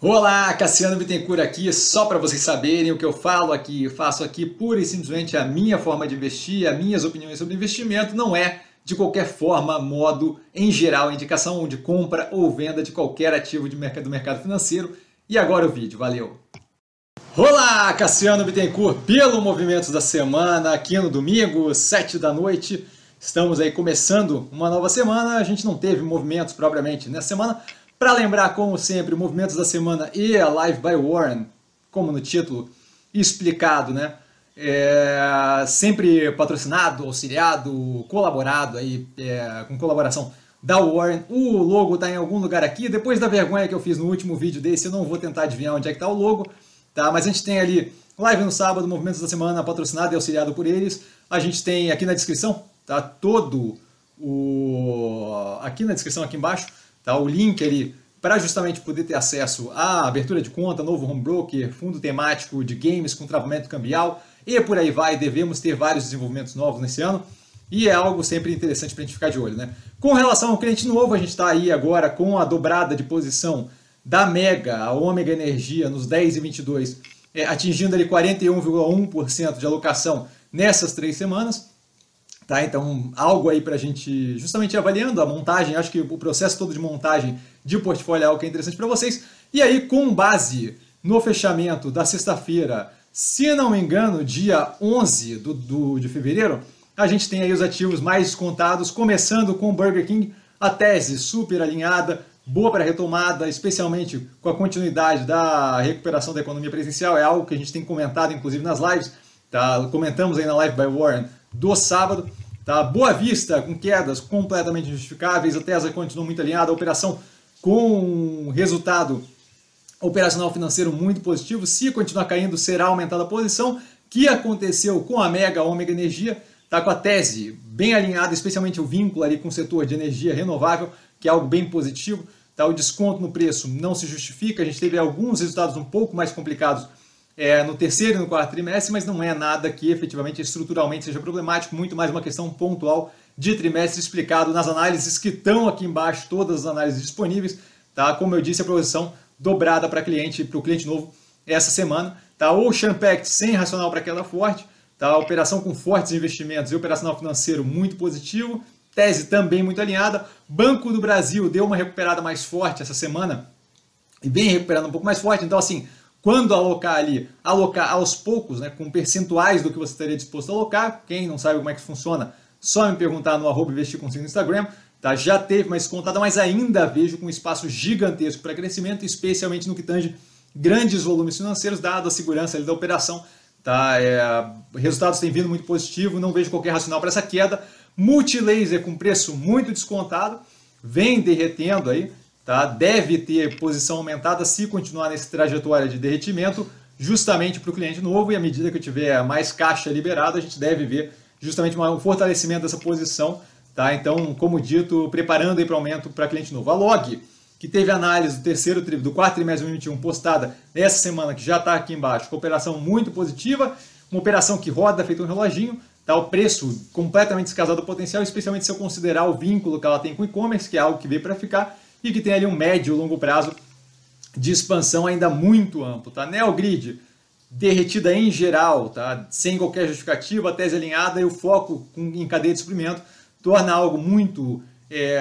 Olá, Cassiano Bittencourt aqui, só para vocês saberem o que eu falo aqui, eu faço aqui pura e simplesmente a minha forma de investir, as minhas opiniões sobre investimento, não é de qualquer forma, modo, em geral, indicação de compra ou venda de qualquer ativo de mercado, do mercado financeiro. E agora o vídeo, valeu! Olá, Cassiano Bittencourt, pelo Movimentos da Semana, aqui no domingo, 7 da noite. Estamos aí começando uma nova semana, a gente não teve movimentos propriamente nessa semana, para lembrar, como sempre, movimentos da semana e a Live by Warren, como no título explicado, né? É, sempre patrocinado, auxiliado, colaborado aí, é, com colaboração da Warren. O logo está em algum lugar aqui. Depois da vergonha que eu fiz no último vídeo desse, eu não vou tentar adivinhar onde é que está o logo, tá? Mas a gente tem ali live no sábado, movimentos da semana, patrocinado e auxiliado por eles. A gente tem aqui na descrição, tá? Todo o aqui na descrição aqui embaixo tá? o link ali para justamente poder ter acesso à abertura de conta, novo home broker, fundo temático de games com travamento cambial e por aí vai. Devemos ter vários desenvolvimentos novos nesse ano e é algo sempre interessante para a gente ficar de olho. Né? Com relação ao cliente novo, a gente está aí agora com a dobrada de posição da Mega, a Ômega Energia, nos 10 e 22, é, atingindo ali 41,1% de alocação nessas três semanas. Tá? Então, algo aí para a gente, justamente avaliando a montagem, acho que o processo todo de montagem de portfólio é algo que é interessante para vocês. E aí, com base no fechamento da sexta-feira, se não me engano, dia 11 do, do, de fevereiro, a gente tem aí os ativos mais descontados, começando com o Burger King, a tese super alinhada, boa para retomada, especialmente com a continuidade da recuperação da economia presencial, é algo que a gente tem comentado, inclusive nas lives, tá? comentamos aí na live by Warren do sábado. Tá? Boa Vista com quedas completamente justificáveis, a Tesla continua muito alinhada, a operação com resultado operacional financeiro muito positivo. Se continuar caindo, será aumentada a posição, que aconteceu com a Mega Ômega Energia, tá com a tese bem alinhada, especialmente o vínculo ali com o setor de energia renovável, que é algo bem positivo. Tá? O desconto no preço não se justifica, a gente teve alguns resultados um pouco mais complicados é, no terceiro e no quarto trimestre, mas não é nada que efetivamente estruturalmente seja problemático, muito mais uma questão pontual de trimestre explicado nas análises que estão aqui embaixo, todas as análises disponíveis. Tá? Como eu disse, a posição dobrada para cliente, para o cliente novo essa semana. Tá? Ocean Pact sem racional para queda forte, tá? operação com fortes investimentos e operacional financeiro muito positivo, tese também muito alinhada. Banco do Brasil deu uma recuperada mais forte essa semana e vem recuperando um pouco mais forte, então assim, quando alocar ali, alocar aos poucos, né, com percentuais do que você estaria disposto a alocar. Quem não sabe como é que funciona, só me perguntar no arroba investir no Instagram. Tá? Já teve mais contada, mas ainda vejo com espaço gigantesco para crescimento, especialmente no que tange grandes volumes financeiros, dado a segurança ali da operação. Tá? É, resultados têm vindo muito positivo, não vejo qualquer racional para essa queda. Multilaser com preço muito descontado, vem derretendo aí, tá? deve ter posição aumentada se continuar nessa trajetória de derretimento, justamente para o cliente novo, e à medida que eu tiver mais caixa liberada, a gente deve ver justamente um fortalecimento dessa posição. Tá? Então, como dito, preparando para aumento para cliente novo. A Log, que teve análise do terceiro do quarto trimestre de 2021 postada nessa semana, que já está aqui embaixo, com operação muito positiva, uma operação que roda feito um reloginho, tá? o preço completamente descasado do potencial, especialmente se eu considerar o vínculo que ela tem com o e-commerce, que é algo que veio para ficar, e que tem ali um médio e longo prazo de expansão ainda muito amplo. Tá? Neogrid, derretida em geral, tá? sem qualquer justificativa, tese alinhada e o foco em cadeia de suprimento torna algo muito é,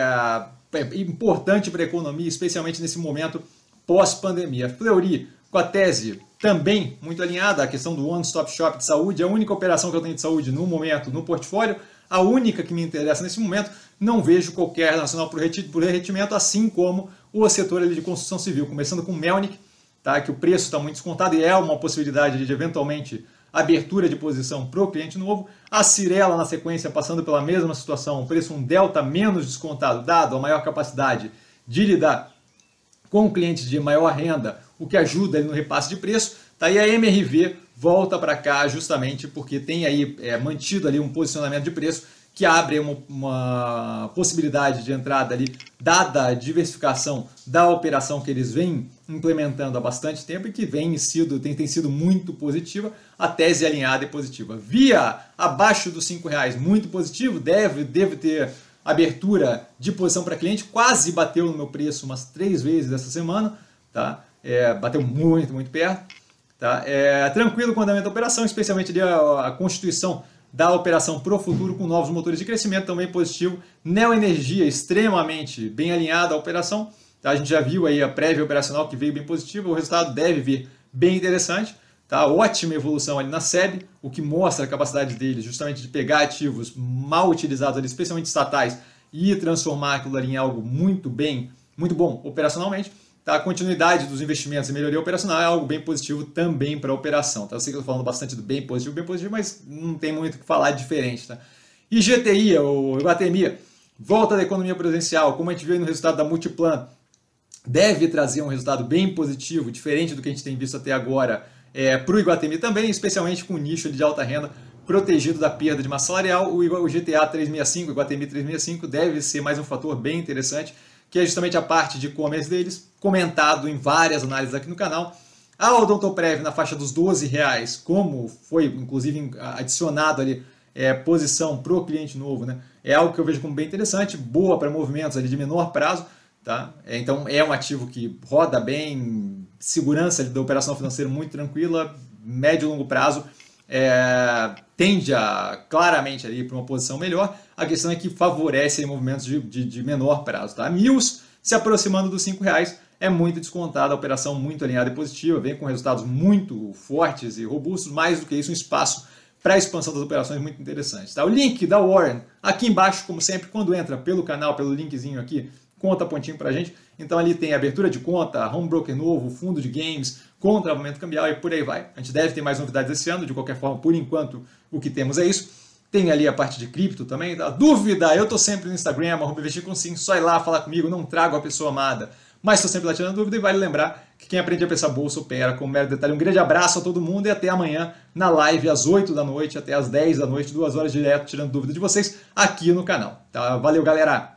é importante para a economia, especialmente nesse momento pós-pandemia. Fleury, com a tese também muito alinhada, a questão do one-stop shop de saúde, a única operação que eu tenho de saúde no momento no portfólio, a única que me interessa nesse momento, não vejo qualquer nacional por derretimento, assim como o setor de construção civil, começando com Melnick, tá, que o preço está muito descontado e é uma possibilidade de eventualmente abertura de posição para o cliente novo. A Cirela, na sequência, passando pela mesma situação, preço um delta menos descontado, dado a maior capacidade de lidar com clientes de maior renda, o que ajuda no repasse de preço. Tá, e a MRV volta para cá justamente porque tem aí é, mantido ali um posicionamento de preço que abre uma, uma, possibilidade de entrada ali, dada a diversificação da operação que eles vêm implementando há bastante tempo e que vem sido, tem, tem sido muito positiva, a tese alinhada e positiva. Via abaixo dos R$ reais muito positivo, deve, deve ter abertura de posição para cliente, quase bateu no meu preço umas três vezes essa semana, tá? é, bateu muito, muito perto. Tá? É, tranquilo com o andamento da operação, especialmente ali a, a constituição da operação pro futuro com novos motores de crescimento também positivo. Neo Energia extremamente bem alinhada à operação. A gente já viu aí a prévia operacional que veio bem positiva, o resultado deve vir bem interessante. Tá? Ótima evolução ali na SEB, o que mostra a capacidade deles justamente de pegar ativos mal utilizados ali, especialmente estatais, e transformar aquilo ali em algo muito bem, muito bom operacionalmente. Tá? A continuidade dos investimentos e melhoria operacional é algo bem positivo também para a operação. Tá? Eu sei que eu estou falando bastante do bem positivo, bem positivo, mas não tem muito o que falar diferente. Tá? E GTI, o Iguatemi, volta da economia presencial, como a gente viu no resultado da Multiplan, deve trazer um resultado bem positivo, diferente do que a gente tem visto até agora é, para o Iguatemi também, especialmente com o nicho de alta renda protegido da perda de massa salarial. O GTA 365, o Iguatemi 365, deve ser mais um fator bem interessante que é justamente a parte de e-commerce deles, comentado em várias análises aqui no canal. A Odontoprev na faixa dos 12 reais, como foi inclusive adicionado ali é, posição para o cliente novo, né? é algo que eu vejo como bem interessante, boa para movimentos ali de menor prazo. Tá? É, então é um ativo que roda bem, segurança da operação financeira muito tranquila, médio e longo prazo é, tende a claramente ali para uma posição melhor. A questão é que favorece movimentos de, de, de, menor prazo. Tá? Mills se aproximando dos R$ reais é muito descontada, a operação muito alinhada e positiva, vem com resultados muito fortes e robustos, mais do que isso, um espaço para a expansão das operações muito interessante. Tá? O link da Warren aqui embaixo, como sempre, quando entra pelo canal, pelo linkzinho aqui, conta pontinho para a gente. Então ali tem abertura de conta, home broker novo, fundo de games, com travamento cambial e por aí vai. A gente deve ter mais novidades esse ano, de qualquer forma, por enquanto o que temos é isso. Tem ali a parte de cripto também. A dúvida, eu tô sempre no Instagram, arroba investir com sim, só ir lá falar comigo, não trago a pessoa amada. Mas estou sempre lá tirando dúvida e vale lembrar que quem aprende a pensar bolsa opera com mero detalhe. Um grande abraço a todo mundo e até amanhã na live às 8 da noite até às 10 da noite, duas horas direto, tirando dúvida de vocês aqui no canal. Tá? Valeu, galera!